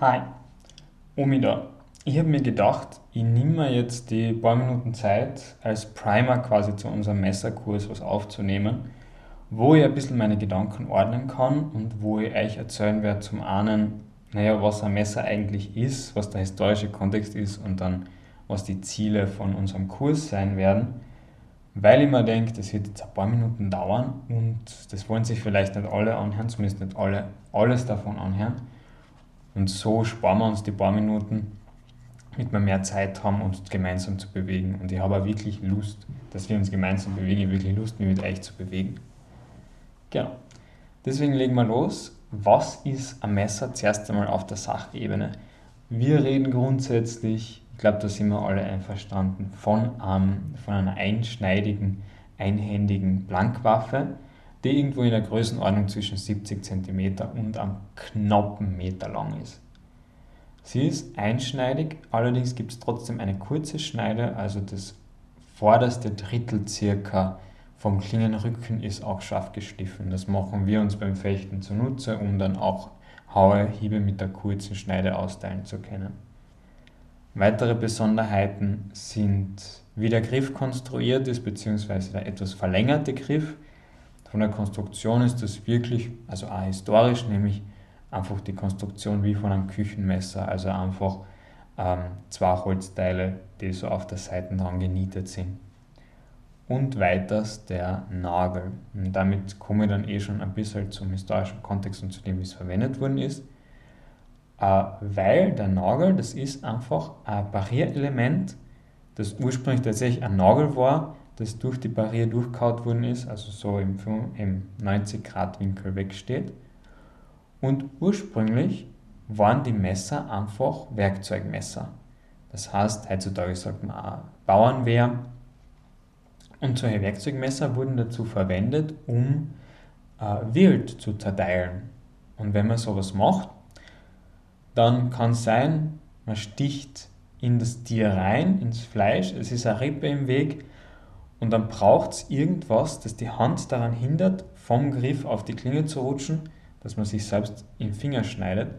Hi, Omi da. Ich habe mir gedacht, ich nehme mir jetzt die paar Minuten Zeit, als Primer quasi zu unserem Messerkurs was aufzunehmen, wo ich ein bisschen meine Gedanken ordnen kann und wo ich euch erzählen werde zum einen, naja, was ein Messer eigentlich ist, was der historische Kontext ist und dann, was die Ziele von unserem Kurs sein werden, weil ich mir denke, das wird jetzt ein paar Minuten dauern und das wollen sich vielleicht nicht alle anhören, zumindest nicht alle alles davon anhören. Und so sparen wir uns die paar Minuten, damit wir mehr Zeit haben, uns gemeinsam zu bewegen. Und ich habe auch wirklich Lust, dass wir uns gemeinsam bewegen. Ich habe wirklich Lust, mich mit euch zu bewegen. Genau. Deswegen legen wir los. Was ist ein Messer? Zuerst einmal auf der Sachebene. Wir reden grundsätzlich, ich glaube, da sind wir alle einverstanden, von, einem, von einer einschneidigen, einhändigen Blankwaffe die irgendwo in der Größenordnung zwischen 70 cm und einem knappen Meter lang ist. Sie ist einschneidig, allerdings gibt es trotzdem eine kurze Schneide, also das vorderste Drittel circa vom Klingenrücken ist auch scharf geschliffen. Das machen wir uns beim Fechten zunutze, um dann auch Haue, Hiebe mit der kurzen Schneide austeilen zu können. Weitere Besonderheiten sind, wie der Griff konstruiert ist, beziehungsweise der etwas verlängerte Griff. Von der Konstruktion ist das wirklich, also auch historisch, nämlich einfach die Konstruktion wie von einem Küchenmesser, also einfach ähm, zwei Holzteile, die so auf der Seite dran genietet sind. Und weiters der Nagel. Und damit komme ich dann eh schon ein bisschen zum historischen Kontext und zu dem, wie es verwendet worden ist. Äh, weil der Nagel, das ist einfach ein Barrierelement, das ursprünglich tatsächlich ein Nagel war, das durch die Barriere durchkaut worden ist, also so im, im 90 Grad Winkel wegsteht. Und ursprünglich waren die Messer einfach Werkzeugmesser. Das heißt, heutzutage sagt man auch Bauernwehr. Und solche Werkzeugmesser wurden dazu verwendet, um äh, Wild zu zerteilen. Und wenn man sowas macht, dann kann es sein, man sticht in das Tier rein, ins Fleisch, es ist eine Rippe im Weg und dann braucht es irgendwas, das die Hand daran hindert, vom Griff auf die Klinge zu rutschen, dass man sich selbst den Finger schneidet.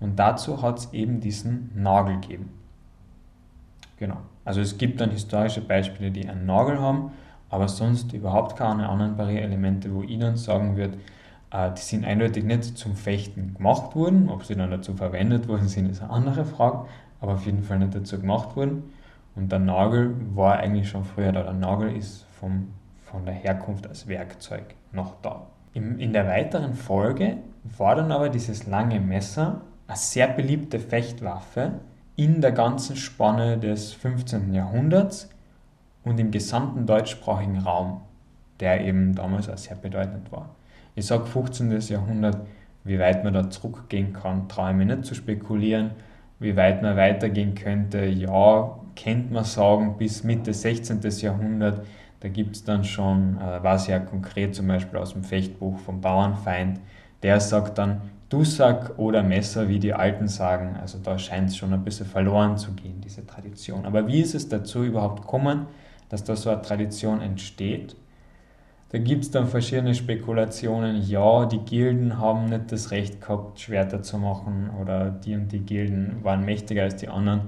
Und dazu hat es eben diesen Nagel gegeben. Genau. Also es gibt dann historische Beispiele, die einen Nagel haben, aber sonst überhaupt keine anderen Barriereelemente, wo ich dann sagen würde, äh, die sind eindeutig nicht zum Fechten gemacht worden. Ob sie dann dazu verwendet worden sind, ist eine andere Frage, aber auf jeden Fall nicht dazu gemacht worden. Und der Nagel war eigentlich schon früher da. Der Nagel ist vom, von der Herkunft als Werkzeug noch da. Im, in der weiteren Folge war dann aber dieses lange Messer eine sehr beliebte Fechtwaffe in der ganzen Spanne des 15. Jahrhunderts und im gesamten deutschsprachigen Raum, der eben damals auch sehr bedeutend war. Ich sage 15. Jahrhundert, wie weit man da zurückgehen kann, traue ich mir nicht zu spekulieren. Wie weit man weitergehen könnte, ja, kennt man sagen, bis Mitte 16. Jahrhundert. Da gibt es dann schon, äh, war sehr konkret zum Beispiel aus dem Fechtbuch vom Bauernfeind, der sagt dann Dussack oder Messer, wie die Alten sagen. Also da scheint es schon ein bisschen verloren zu gehen, diese Tradition. Aber wie ist es dazu überhaupt gekommen, dass da so eine Tradition entsteht? Da gibt es dann verschiedene Spekulationen. Ja, die Gilden haben nicht das Recht gehabt, Schwerter zu machen oder die und die Gilden waren mächtiger als die anderen.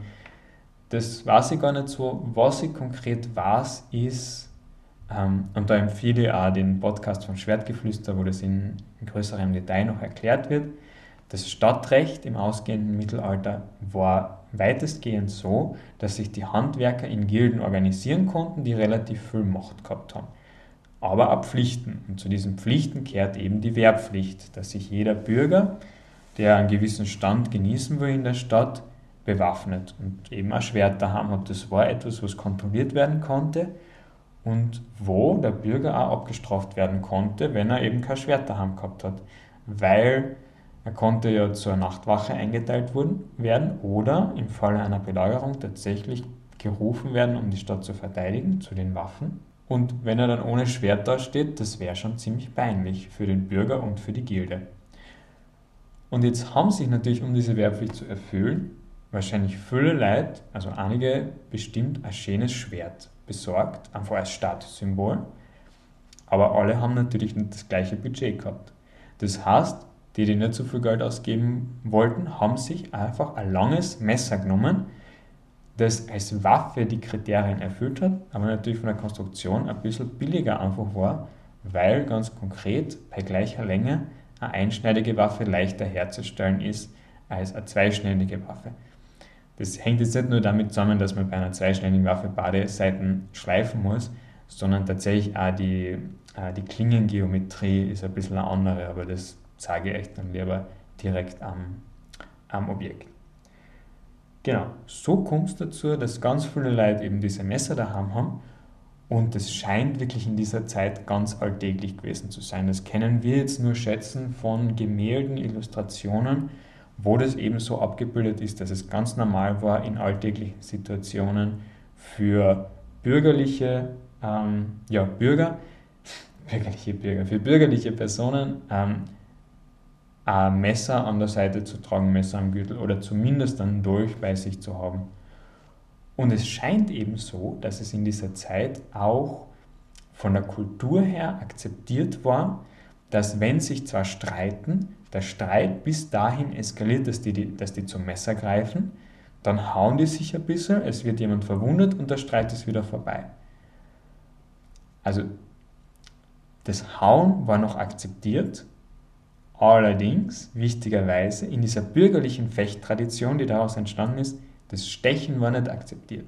Das weiß ich gar nicht so. Was ich konkret weiß, ist, ähm, und da empfehle ich auch den Podcast von Schwertgeflüster, wo das in, in größerem Detail noch erklärt wird. Das Stadtrecht im ausgehenden Mittelalter war weitestgehend so, dass sich die Handwerker in Gilden organisieren konnten, die relativ viel Macht gehabt haben. Aber ab Pflichten. Und zu diesen Pflichten kehrt eben die Wehrpflicht, dass sich jeder Bürger, der einen gewissen Stand genießen will in der Stadt, bewaffnet und eben ein Schwert daheim hat. Das war etwas, was kontrolliert werden konnte und wo der Bürger auch abgestraft werden konnte, wenn er eben kein Schwert daheim gehabt hat. Weil er konnte ja zur Nachtwache eingeteilt werden oder im Falle einer Belagerung tatsächlich gerufen werden, um die Stadt zu verteidigen, zu den Waffen. Und wenn er dann ohne Schwert dasteht, das wäre schon ziemlich peinlich für den Bürger und für die Gilde. Und jetzt haben sich natürlich, um diese Wehrpflicht zu erfüllen, wahrscheinlich viele Leute, also einige bestimmt ein schönes Schwert besorgt, einfach als Statussymbol. Aber alle haben natürlich nicht das gleiche Budget gehabt. Das heißt, die, die nicht so viel Geld ausgeben wollten, haben sich einfach ein langes Messer genommen, das als Waffe die Kriterien erfüllt hat, aber natürlich von der Konstruktion ein bisschen billiger einfach war, weil ganz konkret bei gleicher Länge eine einschneidige Waffe leichter herzustellen ist als eine zweischneidige Waffe. Das hängt jetzt nicht nur damit zusammen, dass man bei einer zweischneidigen Waffe beide Seiten schleifen muss, sondern tatsächlich auch die, äh, die Klingengeometrie ist ein bisschen eine andere, aber das sage ich euch dann lieber direkt am, am Objekt. Genau, so kommt es dazu, dass ganz viele Leute eben diese Messer daheim haben und es scheint wirklich in dieser Zeit ganz alltäglich gewesen zu sein. Das können wir jetzt nur schätzen von Gemälden, Illustrationen, wo das eben so abgebildet ist, dass es ganz normal war in alltäglichen Situationen für bürgerliche ähm, ja, Bürger, bürgerliche Bürger, für bürgerliche Personen ähm, ein Messer an der Seite zu tragen, Messer am Gürtel oder zumindest einen Dolch bei sich zu haben. Und es scheint eben so, dass es in dieser Zeit auch von der Kultur her akzeptiert war, dass wenn sich zwar streiten, der Streit bis dahin eskaliert, dass die, dass die zum Messer greifen, dann hauen die sich ein bisschen, es wird jemand verwundet und der Streit ist wieder vorbei. Also das Hauen war noch akzeptiert, allerdings wichtigerweise in dieser bürgerlichen Fechttradition, die daraus entstanden ist, das Stechen war nicht akzeptiert.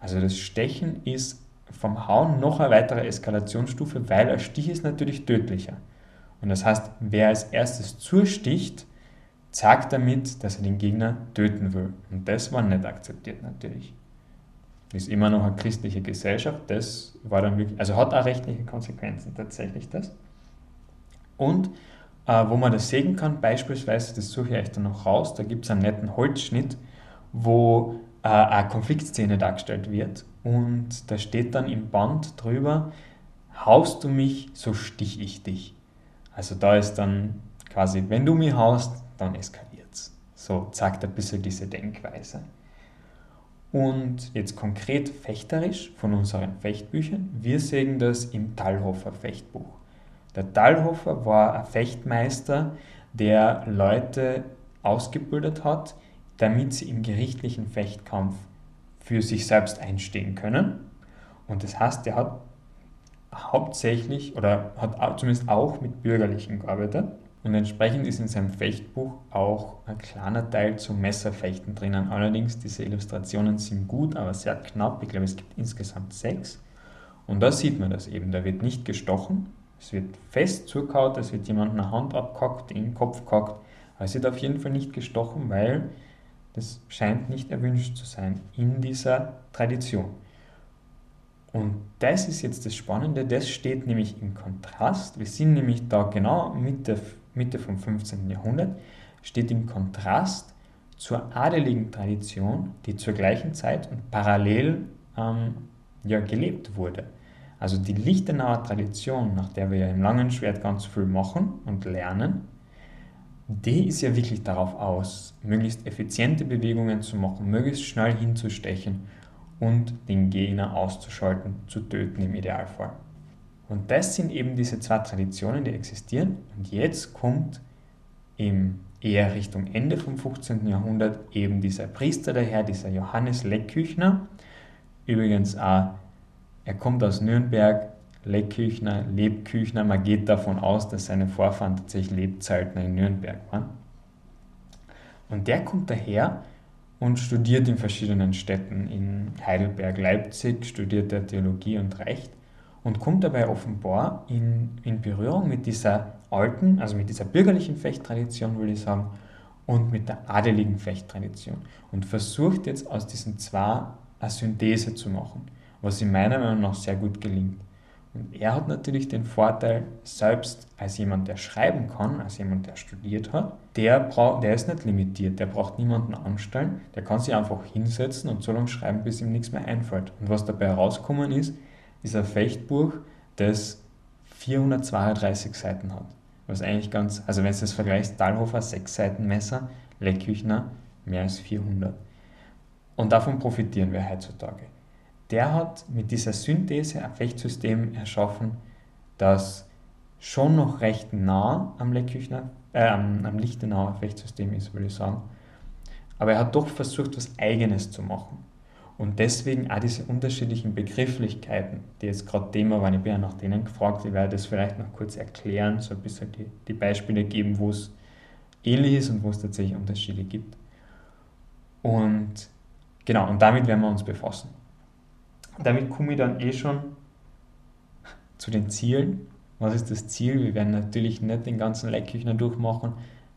Also das Stechen ist vom Hauen noch eine weitere Eskalationsstufe, weil ein Stich ist natürlich tödlicher. Und das heißt, wer als erstes zusticht, sagt damit, dass er den Gegner töten will. Und das war nicht akzeptiert natürlich ist immer noch eine christliche Gesellschaft. Das war dann wirklich, also hat auch rechtliche Konsequenzen tatsächlich das. Und äh, wo man das sehen kann, beispielsweise, das suche ich euch dann noch raus, da gibt es einen netten Holzschnitt, wo äh, eine Konfliktszene dargestellt wird. Und da steht dann im Band drüber, haust du mich, so stich ich dich. Also da ist dann quasi, wenn du mich haust, dann eskaliert es. So zeigt ein bisschen diese Denkweise. Und jetzt konkret fechterisch von unseren Fechtbüchern. Wir sehen das im Thalhofer Fechtbuch. Der Thalhofer war ein Fechtmeister, der Leute ausgebildet hat, damit sie im gerichtlichen Fechtkampf für sich selbst einstehen können. Und das heißt, er hat hauptsächlich oder hat zumindest auch mit Bürgerlichen gearbeitet. Und entsprechend ist in seinem Fechtbuch auch ein kleiner Teil zum Messerfechten drinnen. Allerdings, diese Illustrationen sind gut, aber sehr knapp. Ich glaube, es gibt insgesamt sechs. Und da sieht man das eben. Da wird nicht gestochen, es wird fest zukaut, es wird jemand eine Hand abgehackt, in den Kopf gehackt. Aber es wird auf jeden Fall nicht gestochen, weil das scheint nicht erwünscht zu sein in dieser Tradition. Und das ist jetzt das Spannende, das steht nämlich im Kontrast. Wir sind nämlich da genau mit der Mitte vom 15. Jahrhundert, steht im Kontrast zur adeligen Tradition, die zur gleichen Zeit und parallel ähm, ja, gelebt wurde. Also die Lichtenauer Tradition, nach der wir ja im langen Schwert ganz viel machen und lernen, die ist ja wirklich darauf aus, möglichst effiziente Bewegungen zu machen, möglichst schnell hinzustechen und den Gegner auszuschalten, zu töten im Idealfall. Und das sind eben diese zwei Traditionen, die existieren. Und jetzt kommt im eher Richtung Ende vom 15. Jahrhundert eben dieser Priester daher, dieser Johannes Leckküchner. Übrigens er kommt aus Nürnberg, Leckküchner, Lebküchner. Man geht davon aus, dass seine Vorfahren tatsächlich Lebzeitner in Nürnberg waren. Und der kommt daher und studiert in verschiedenen Städten. In Heidelberg, Leipzig studiert er Theologie und Recht und kommt dabei offenbar in, in Berührung mit dieser alten, also mit dieser bürgerlichen Fechttradition, würde ich sagen, und mit der adeligen Fechttradition und versucht jetzt aus diesen zwei eine Synthese zu machen, was in meiner Meinung nach sehr gut gelingt. Und er hat natürlich den Vorteil, selbst als jemand, der schreiben kann, als jemand, der studiert hat, der, der ist nicht limitiert, der braucht niemanden anstellen, der kann sich einfach hinsetzen und so lange schreiben, bis ihm nichts mehr einfällt. Und was dabei herausgekommen ist, ist ein Fechtbuch, das 432 Seiten hat. Was eigentlich ganz, also wenn du das vergleichst, Dahlhofer 6 Seiten Messer, Leckküchner mehr als 400. Und davon profitieren wir heutzutage. Der hat mit dieser Synthese ein Fechtsystem erschaffen, das schon noch recht nah am Leckküchner äh, am Lichtenauer Fechtsystem ist, würde ich sagen. Aber er hat doch versucht, was Eigenes zu machen. Und deswegen auch diese unterschiedlichen Begrifflichkeiten, die jetzt gerade Thema waren, ich bin ja nach denen gefragt, ich werde das vielleicht noch kurz erklären, so ein bisschen die, die Beispiele geben, wo es ähnlich ist und wo es tatsächlich Unterschiede gibt. Und genau, und damit werden wir uns befassen. Damit komme ich dann eh schon zu den Zielen. Was ist das Ziel? Wir werden natürlich nicht den ganzen Leckküchner durchmachen.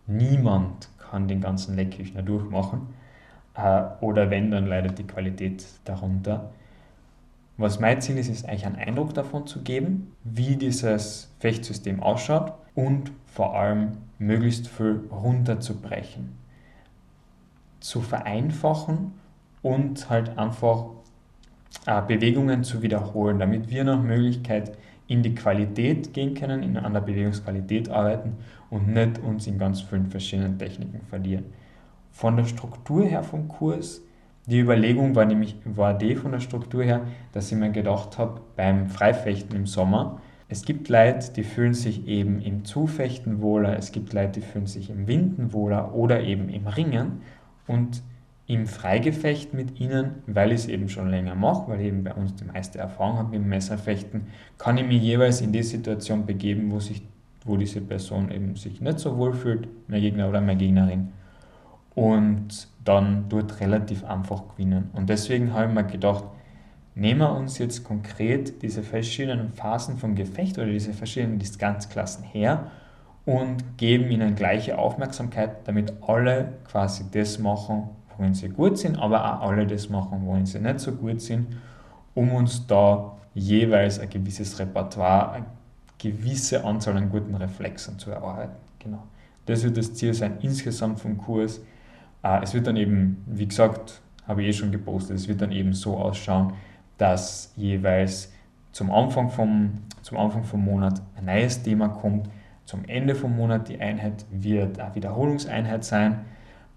Niemand kann den ganzen Leckküchner durchmachen. Äh, oder wenn, dann leidet die Qualität darunter. Was mein Ziel ist, ist eigentlich einen Eindruck davon zu geben, wie dieses Fechtsystem ausschaut und vor allem möglichst viel runterzubrechen, zu vereinfachen und halt einfach Bewegungen zu wiederholen, damit wir nach Möglichkeit in die Qualität gehen können, in, an der Bewegungsqualität arbeiten und nicht uns in ganz vielen verschiedenen Techniken verlieren. Von der Struktur her vom Kurs, die Überlegung war nämlich war die von der Struktur her, dass ich mir gedacht habe, beim Freifechten im Sommer, es gibt Leute, die fühlen sich eben im Zufechten wohler, es gibt Leute, die fühlen sich im Winden wohler oder eben im Ringen und im Freigefecht mit ihnen, weil ich es eben schon länger mache, weil ich eben bei uns die meiste Erfahrung habe mit dem Messerfechten, kann ich mich jeweils in die Situation begeben, wo, sich, wo diese Person eben sich nicht so wohl fühlt, mein Gegner oder meine Gegnerin und dann dort relativ einfach gewinnen. Und deswegen habe ich mir gedacht, nehmen wir uns jetzt konkret diese verschiedenen Phasen vom Gefecht oder diese verschiedenen Distanzklassen her und geben ihnen gleiche Aufmerksamkeit, damit alle quasi das machen, worin sie gut sind, aber auch alle das machen, worin sie nicht so gut sind, um uns da jeweils ein gewisses Repertoire, eine gewisse Anzahl an guten Reflexen zu erarbeiten. Genau. Das wird das Ziel sein insgesamt vom Kurs äh, es wird dann eben, wie gesagt, habe ich eh schon gepostet, es wird dann eben so ausschauen, dass jeweils zum Anfang vom, zum Anfang vom Monat ein neues Thema kommt, zum Ende vom Monat die Einheit wird eine Wiederholungseinheit sein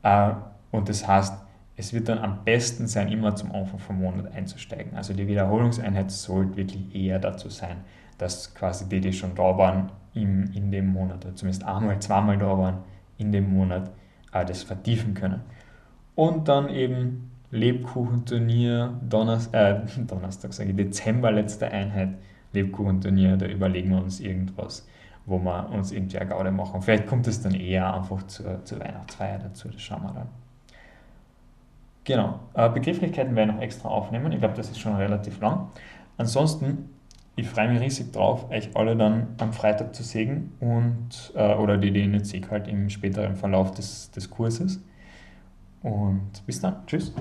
äh, und das heißt, es wird dann am besten sein, immer zum Anfang vom Monat einzusteigen. Also die Wiederholungseinheit sollte wirklich eher dazu sein, dass quasi die, die schon da waren im, in dem Monat, oder zumindest einmal, zweimal da waren in dem Monat, das vertiefen können. Und dann eben Lebkuchenturnier, Donnerstag, äh, Donnerstag sage ich, Dezember, letzte Einheit, Lebkuchenturnier, da überlegen wir uns irgendwas, wo wir uns irgendwie eine Gaude machen. Vielleicht kommt es dann eher einfach zur, zur Weihnachtsfeier dazu, das schauen wir dann. Genau, äh, Begrifflichkeiten werde ich noch extra aufnehmen, ich glaube, das ist schon relativ lang. Ansonsten ich freue mich riesig drauf, euch alle dann am Freitag zu sehen und, äh, oder die, die nicht sehe, halt im späteren Verlauf des, des Kurses. Und bis dann. Tschüss.